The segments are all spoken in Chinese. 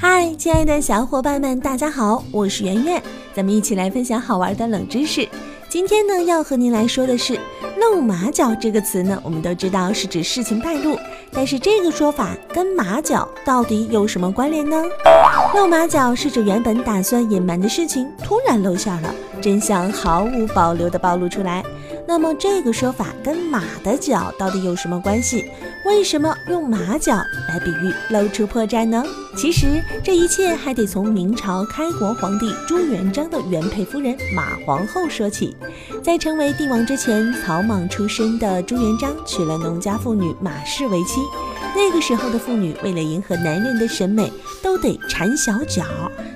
嗨，亲爱的小伙伴们，大家好，我是圆圆，咱们一起来分享好玩的冷知识。今天呢，要和您来说的是“露马脚”这个词呢，我们都知道是指事情败露，但是这个说法跟马脚到底有什么关联呢？露马脚是指原本打算隐瞒的事情突然露馅了，真相毫无保留的暴露出来。那么这个说法跟马的脚到底有什么关系？为什么用马脚来比喻露出破绽呢？其实这一切还得从明朝开国皇帝朱元璋的原配夫人马皇后说起。在成为帝王之前，草莽出身的朱元璋娶了农家妇女马氏为妻。那个时候的妇女为了迎合男人的审美，都得缠小脚，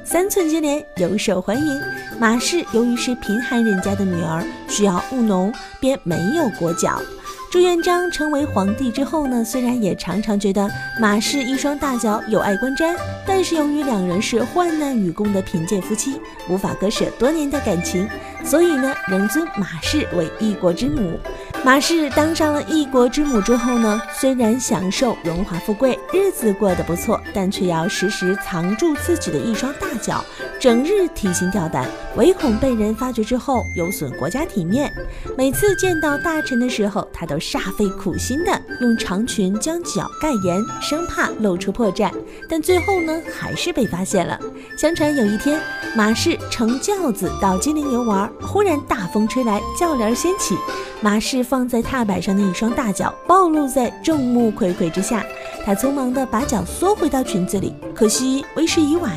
三寸金莲尤受欢迎。马氏由于是贫寒人家的女儿，需要务农，便没有裹脚。朱元璋成为皇帝之后呢，虽然也常常觉得马氏一双大脚有碍观瞻，但是由于两人是患难与共的贫贱夫妻，无法割舍多年的感情，所以呢，仍尊马氏为一国之母。马氏当上了一国之母之后呢，虽然享受荣华富贵，日子过得不错，但却要时时藏住自己的一双大脚，整日提心吊胆，唯恐被人发觉之后有损国家体面。每次见到大臣的时候，他都煞费苦心的用长裙将脚盖严，生怕露出破绽。但最后呢，还是被发现了。相传有一天，马氏乘轿子到金陵游玩，忽然大风吹来，轿帘掀起，马氏。放在踏板上的一双大脚暴露在众目睽睽之下，他匆忙地把脚缩回到裙子里。可惜为时已晚，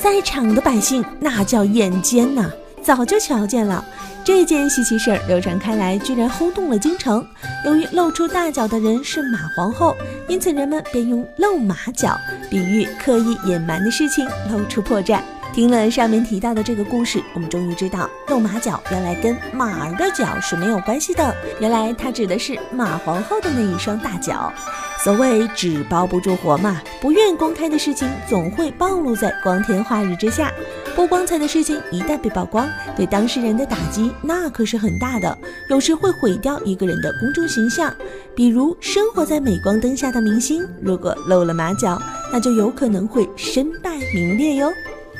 在场的百姓那叫眼尖呐，早就瞧见了这件稀奇事儿流传开来，居然轰动了京城。由于露出大脚的人是马皇后，因此人们便用露马脚比喻刻意隐瞒的事情露出破绽。听了上面提到的这个故事，我们终于知道露马脚原来跟马儿的脚是没有关系的。原来它指的是马皇后的那一双大脚。所谓纸包不住火嘛，不愿公开的事情总会暴露在光天化日之下。不光彩的事情一旦被曝光，对当事人的打击那可是很大的，有时会毁掉一个人的公众形象。比如生活在镁光灯下的明星，如果露了马脚，那就有可能会身败名裂哟。